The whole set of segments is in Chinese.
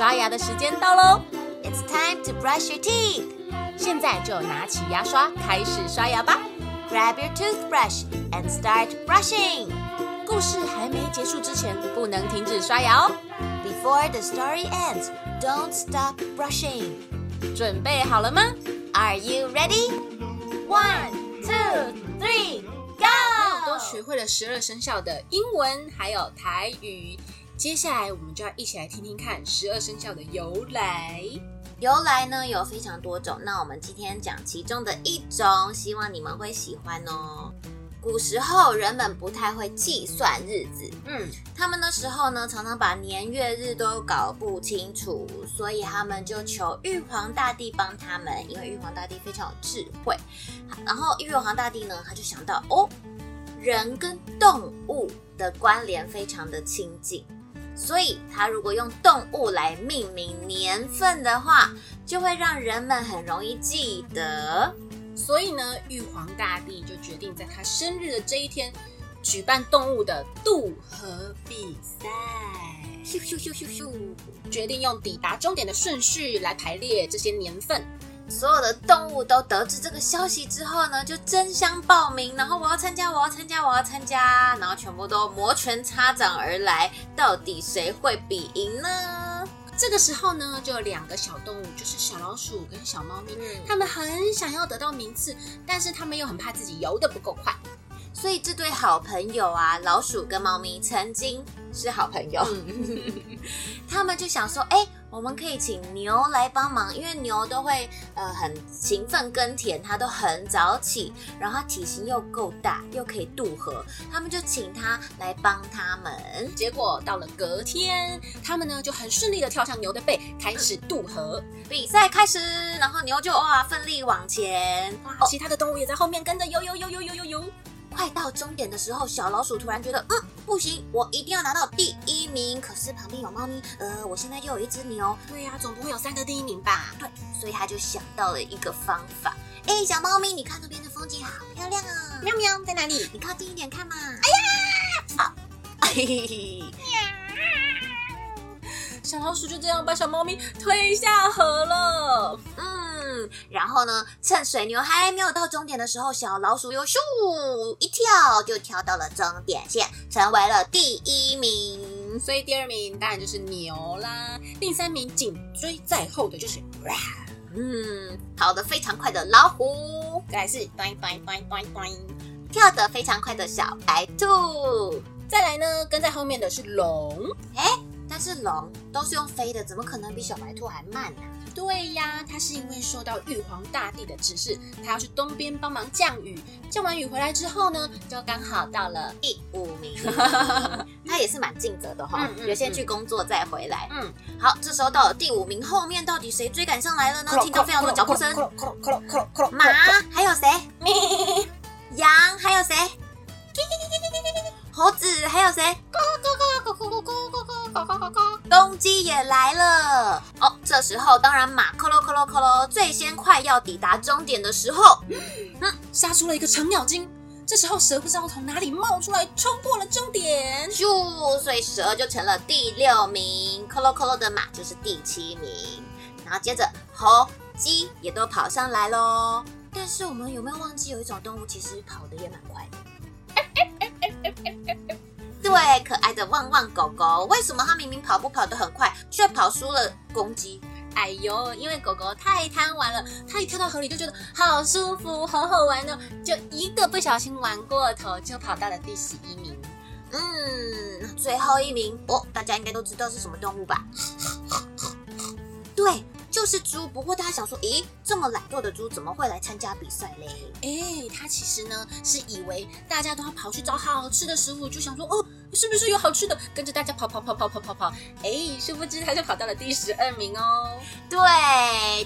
刷牙的时间到喽！It's time to brush your teeth。现在就拿起牙刷开始刷牙吧！Grab your toothbrush and start brushing。故事还没结束之前，不能停止刷牙哦。Before the story ends, don't stop brushing。准备好了吗？Are you ready? One, two, three, go！都学会了十二生肖的英文还有台语。接下来我们就要一起来听听看十二生肖的由来。由来呢有非常多种，那我们今天讲其中的一种，希望你们会喜欢哦。古时候人们不太会计算日子，嗯，他们那时候呢常常把年月日都搞不清楚，所以他们就求玉皇大帝帮他们，因为玉皇大帝非常有智慧。然后玉皇大帝呢他就想到，哦，人跟动物的关联非常的亲近。所以，他如果用动物来命名年份的话，就会让人们很容易记得。所以呢，玉皇大帝就决定在他生日的这一天，举办动物的渡河比赛。咻咻咻咻咻，决定用抵达终点的顺序来排列这些年份。所有的动物都得知这个消息之后呢，就争相报名，然后我要参加，我要参加，我要参加，然后全部都摩拳擦掌而来，到底谁会比赢呢？这个时候呢，就有两个小动物，就是小老鼠跟小猫咪，它们很想要得到名次，但是它们又很怕自己游得不够快，所以这对好朋友啊，老鼠跟猫咪曾经是好朋友，他们就想说，哎。我们可以请牛来帮忙，因为牛都会呃很勤奋耕田，它都很早起，然后它体型又够大，又可以渡河，他们就请它来帮他们。结果到了隔天，他们呢就很顺利的跳上牛的背，开始渡河。比赛开始，然后牛就哇奋力往前，哇其他的动物也在后面跟着游游游游游游游。快到终点的时候，小老鼠突然觉得，嗯，不行，我一定要拿到第一名。可是旁边有猫咪，呃，我现在又有一只牛，对呀，总不会有三个第一名吧？对，所以他就想到了一个方法。哎，小猫咪，你看那边的风景好漂亮啊！喵喵，在哪里？你靠近一点看嘛。哎呀，好，嘿嘿嘿。小老鼠就这样把小猫咪推下河了。嗯，然后呢，趁水牛还没有到终点的时候，小老鼠又咻一跳就跳到了终点线，成为了第一名。所以第二名当然就是牛啦。第三名紧追在后的就是哇，嗯，跑得非常快的老虎。再来是端端端端端，跳得非常快的小白兔。再来呢，跟在后面的是龙。哎。但是龙都是用飞的，怎么可能比小白兔还慢呢？对呀，它是因为受到玉皇大帝的指示，它要去东边帮忙降雨。降完雨回来之后呢，就刚好到了 第五名。它也是蛮尽责的哈，有先去工作再回来。嗯，好，这时候到了第五名后面，到底谁追赶上来了呢？听到非常多脚步声。马还有谁？羊还有谁？猴子还有谁？公鸡也来了哦！这时候当然马克喽克喽克喽最先快要抵达终点的时候，嗯，杀出了一个程咬金。这时候蛇不知道从哪里冒出来，冲破了终点，咻！所以蛇就成了第六名，克喽克喽的马就是第七名。然后接着猴、鸡也都跑上来喽。但是我们有没有忘记有一种动物其实跑得也蛮快的？对，可爱的旺旺狗狗，为什么它明明跑步跑得很快，却跑输了公鸡？哎呦，因为狗狗太贪玩了，它一跳到河里就觉得好舒服，好好玩呢，就一个不小心玩过头，就跑到了第十一名。嗯，最后一名哦，大家应该都知道是什么动物吧？对。就是猪，不过大家想说，咦，这么懒惰的猪怎么会来参加比赛嘞？哎，它其实呢是以为大家都要跑去找好吃的食物，就想说，哦，是不是有好吃的？跟着大家跑跑跑跑跑跑跑，哎，殊不知它就跑到了第十二名哦。对，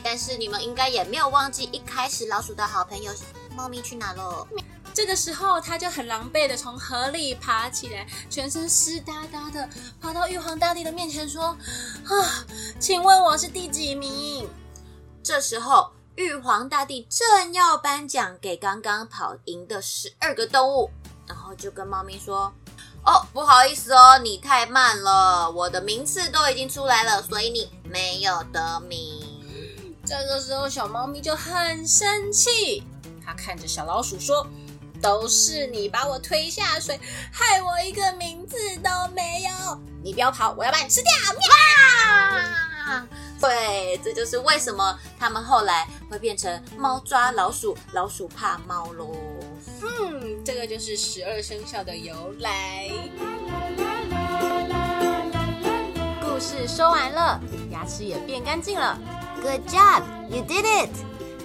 但是你们应该也没有忘记一开始老鼠的好朋友猫咪去哪了。这个时候，他就很狼狈的从河里爬起来，全身湿哒哒的，跑到玉皇大帝的面前说：“啊，请问我是第几名？”这时候，玉皇大帝正要颁奖给刚刚跑赢的十二个动物，然后就跟猫咪说：“哦，不好意思哦，你太慢了，我的名次都已经出来了，所以你没有得名。这个时候，小猫咪就很生气，它看着小老鼠说：“都是你把我推下水，害我一个名字都没有。你不要跑，我要把你吃掉！”喵！对，这就是为什么他们后来会变成猫抓老鼠，老鼠怕猫喽。嗯，这个就是十二生肖的由来。故事说完了，牙齿也变干净了。Good job, you did it！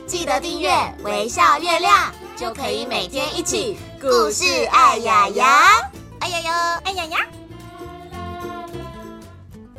记得订阅微笑月亮，就可以每天一起故事爱牙牙，爱牙牙，爱呀呀。